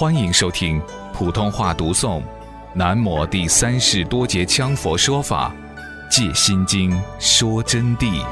欢迎收听普通话读诵《南摩第三世多杰羌佛说法借心经说真谛》。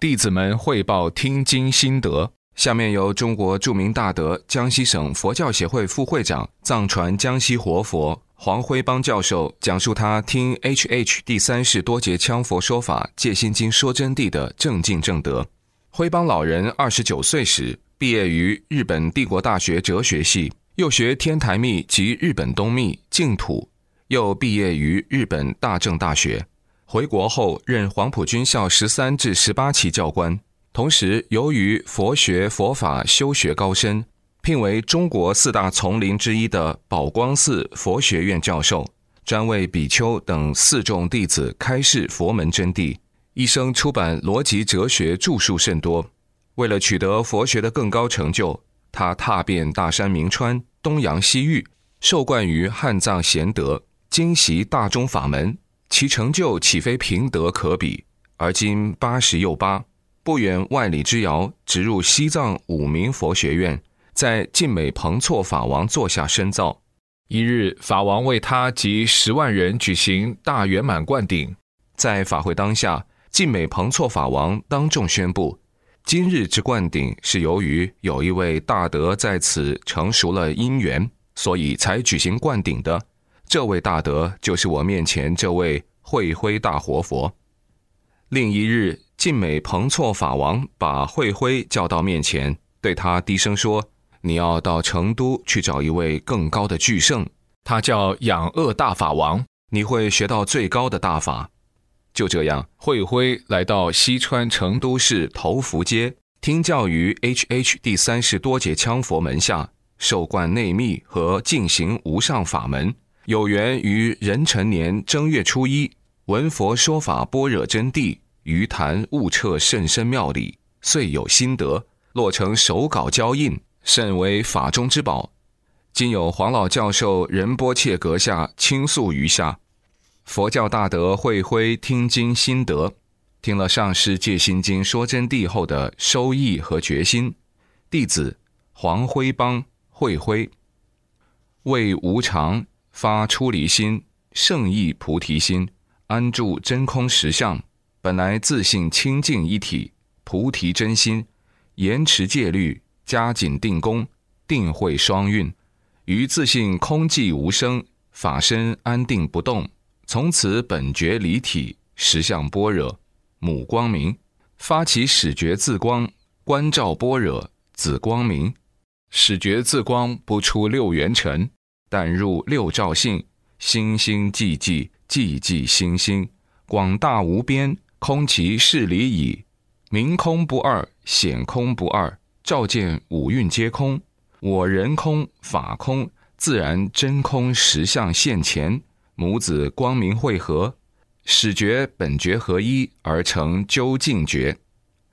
弟子们汇报听经心得。下面由中国著名大德、江西省佛教协会副会长、藏传江西活佛黄辉邦教授讲述他听 H H 第三世多杰羌佛说法戒心经说真谛的正境正德。辉邦老人二十九岁时毕业于日本帝国大学哲学系，又学天台密及日本东密净土，又毕业于日本大正大学。回国后任黄埔军校十三至十八期教官。同时，由于佛学佛法修学高深，聘为中国四大丛林之一的宝光寺佛学院教授，专为比丘等四众弟子开示佛门真谛。一生出版逻辑哲学著述甚多。为了取得佛学的更高成就，他踏遍大山名川、东洋西域，受冠于汉藏贤德，精习大中法门，其成就岂非平德可比？而今八十又八。不远万里之遥，直入西藏五明佛学院，在晋美彭措法王座下深造。一日，法王为他及十万人举行大圆满灌顶。在法会当下，晋美彭措法王当众宣布：今日之灌顶是由于有一位大德在此成熟了因缘，所以才举行灌顶的。这位大德就是我面前这位慧辉大活佛。另一日。晋美彭措法王把慧辉叫到面前，对他低声说：“你要到成都去找一位更高的巨圣，他叫养恶大法王，你会学到最高的大法。”就这样，慧辉来到西川成都市头福街，听教于 H H 第三世多杰羌佛门下，受灌内密和进行无上法门。有缘于壬辰年正月初一，闻佛说法般若真谛。于坛悟彻甚深妙理，遂有心得，落成手稿交印，甚为法中之宝。今有黄老教授仁波切阁下倾诉于下，佛教大德慧辉听经心得，听了上师戒心经说真谛后的收益和决心。弟子黄辉邦慧辉，为无常发出离心，圣意菩提心，安住真空实相。本来自信清净一体，菩提真心，严持戒律，加紧定功，定慧双运，于自信空寂无声，法身安定不动，从此本觉离体，实相般若，母光明，发起始觉自光，观照般若，子光明，始觉自光不出六元尘，但入六照性，心心寂寂，寂寂心心，广大无边。空其事理矣，明空不二，显空不二，照见五蕴皆空，我人空，法空，自然真空实相现前，母子光明汇合，始觉本觉合一而成究竟觉。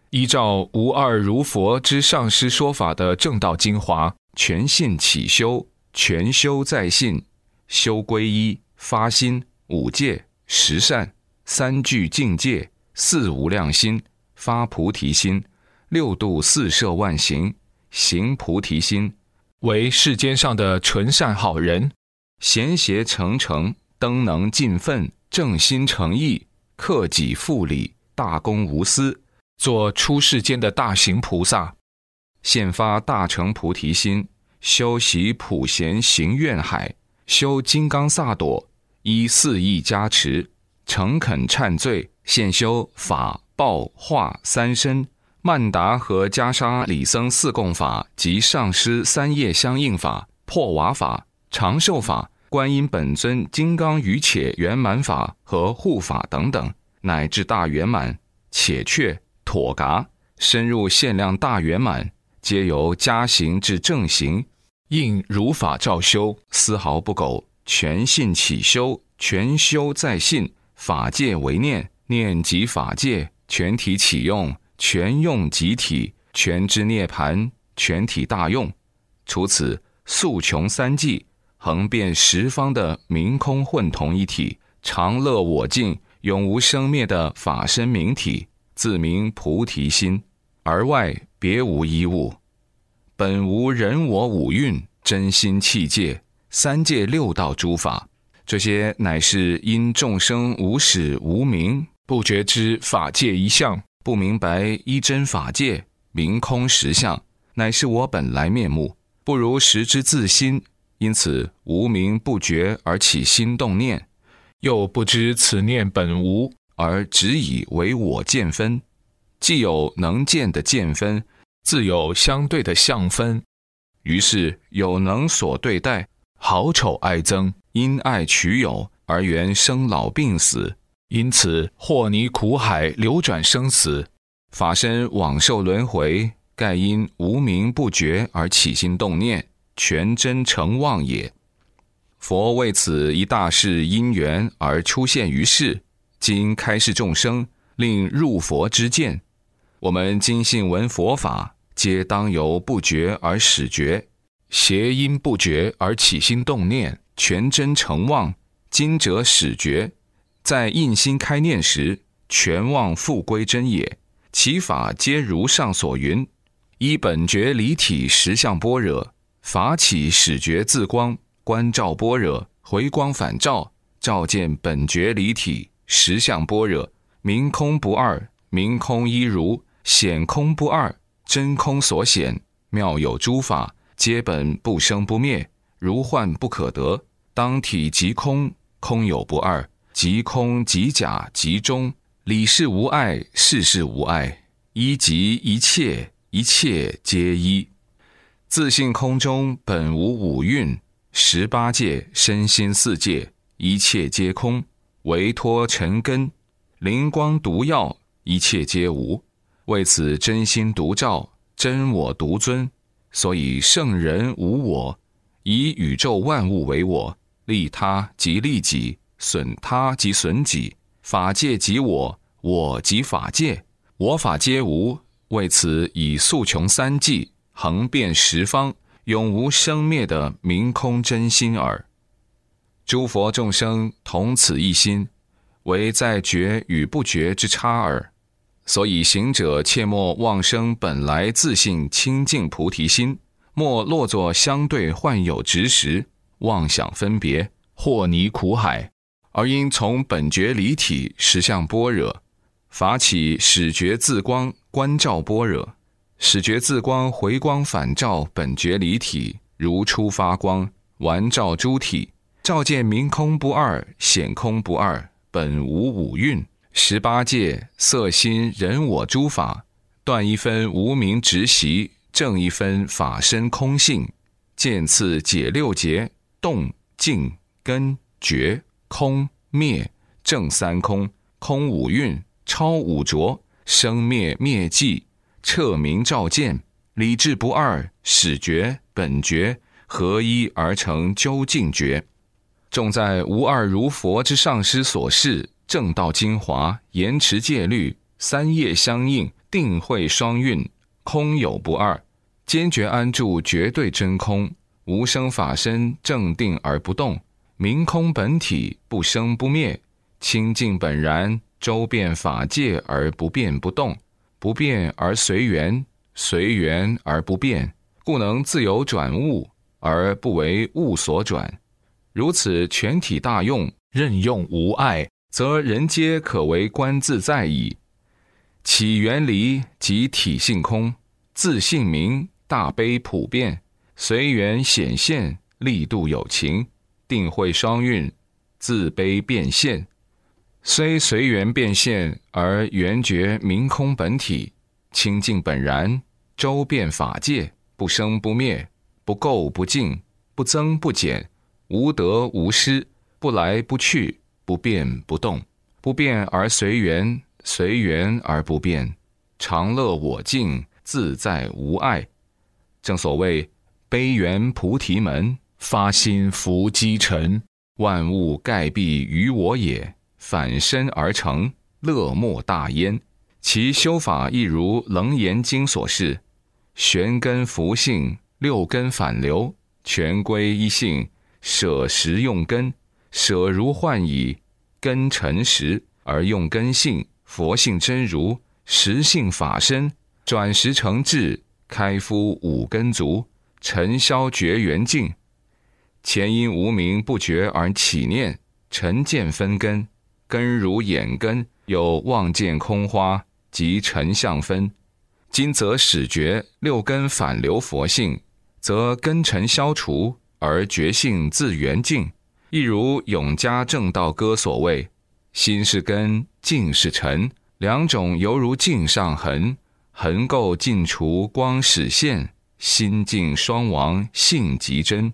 依照无二如佛之上师说法的正道精华，全信起修，全修在信，修归一，发心，五戒，十善，三聚境界。四无量心发菩提心，六度四摄万行行菩提心，为世间上的纯善好人，贤邪诚诚，登能尽分，正心诚意，克己复礼，大公无私，做出世间的大行菩萨，现发大乘菩提心，修习普贤行愿海，修金刚萨埵，依四意加持，诚恳忏罪。现修法报化三身，曼达和袈裟李僧四供法及上师三业相应法、破瓦法、长寿法、观音本尊金刚语且圆满法和护法等等，乃至大圆满、且确、妥嘎，深入限量大圆满，皆由加行至正行，应如法照修，丝毫不苟，全信起修，全修在信，法界为念。念及法界，全体启用，全用集体，全知涅盘，全体大用。除此，素穷三际，横遍十方的明空混同一体，常乐我净，永无生灭的法身明体，自名菩提心，而外别无一物。本无人我五蕴真心气界三界六道诸法，这些乃是因众生无始无明，不觉知法界一相，不明白一真法界明空实相，乃是我本来面目，不如实之自心，因此无名不觉而起心动念，又不知此念本无，而只以为我见分，既有能见的见分。自有相对的相分，于是有能所对待，好丑爱憎，因爱取有而缘生老病死，因此祸泥苦海流转生死，法身往受轮回，盖因无名不觉而起心动念，全真成妄也。佛为此一大事因缘而出现于世，今开示众生，令入佛之见。我们今信闻佛法，皆当由不觉而始觉，邪因不觉而起心动念，全真成妄。今者始觉，在印心开念时，全妄复归真也。其法皆如上所云：依本觉离体实相般若，法起始觉自光，观照般若，回光返照，照见本觉离体实相般若，明空不二，明空一如。显空不二，真空所显，妙有诸法，皆本不生不灭，如幻不可得。当体即空，空有不二，即空即假即中，理事无碍，事事无碍，一即一切，一切皆一。自性空中本无五蕴、十八界、身心四界，一切皆空，唯托尘根，灵光毒药，一切皆无。为此真心独照，真我独尊，所以圣人无我，以宇宙万物为我，利他即利己，损他即损己，法界即我，我即法界，我法皆无。为此以速穷三际，横遍十方，永无生灭的明空真心耳。诸佛众生同此一心，唯在觉与不觉之差耳。所以行者切莫妄生本来自性清净菩提心，莫落作相对幻有执实，妄想分别，祸泥苦海，而应从本觉离体实相般若，法起始觉自光观照般若，始觉自光回光返照本觉离体，如初发光，完照诸体，照见明空不二，显空不二，本无五蕴。十八界色心人我诸法，断一分无名直习，正一分法身空性，见次解六劫，动静根觉空灭正三空，空五蕴超五浊，生灭灭寂，彻明照见，理智不二，始觉本觉合一而成究竟觉，重在无二如佛之上师所示。正道精华，言持戒律，三业相应，定慧双运，空有不二，坚决安住绝对真空，无生法身正定而不动，明空本体不生不灭，清净本然，周遍法界而不变不动，不变而随缘，随缘而不变，故能自由转物而不为物所转。如此全体大用，任用无碍。则人皆可为观自在矣。起缘离即体性空，自性明，大悲普遍，随缘显现，力度有情，定慧双运，自悲变现。虽随缘变现，而缘觉明空本体，清净本然，周遍法界，不生不灭，不垢不净，不增不减，无得无失，不来不去。不变不动，不变而随缘，随缘而不变，常乐我净，自在无碍。正所谓悲缘菩提门，发心伏积尘，万物盖蔽于我也，反身而成，乐莫大焉。其修法亦如《楞严经》所示：玄根福性，六根反流，全归一性，舍实用根。舍如幻矣，根尘实而用根性，佛性真如，实性法身，转实成智，开敷五根足，尘消绝缘境。前因无名不觉而起念，尘见分根，根如眼根，有望见空花及尘相分。今则始觉六根反流佛性，则根尘消除而觉性自圆净。亦如永嘉正道歌所谓：“心是根，境是尘，两种犹如镜上痕，痕垢尽除，光始现。心境双亡，性极真。”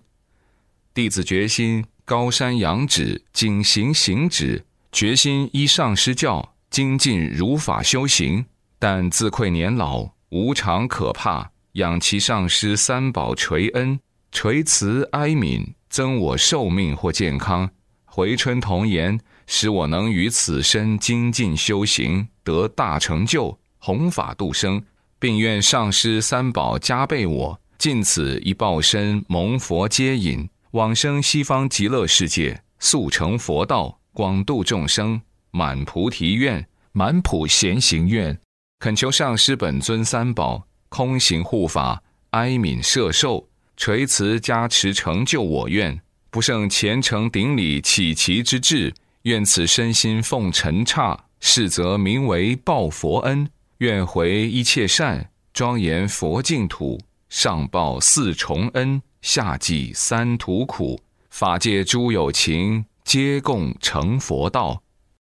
弟子决心高山仰止，谨行行止，决心依上师教，精进如法修行。但自愧年老，无常可怕，仰其上师三宝垂恩，垂慈哀悯。增我寿命或健康，回春童颜，使我能于此生精进修行，得大成就，弘法度生，并愿上师三宝加倍我，尽此一报身，蒙佛接引，往生西方极乐世界，速成佛道，广度众生，满菩提愿，满普贤行愿，恳求上师本尊三宝空行护法，哀悯摄受。垂慈加持成就我愿，不胜虔诚顶礼起其之志。愿此身心奉尘刹，是则名为报佛恩。愿回一切善，庄严佛净土。上报四重恩，下济三途苦。法界诸有情，皆共成佛道。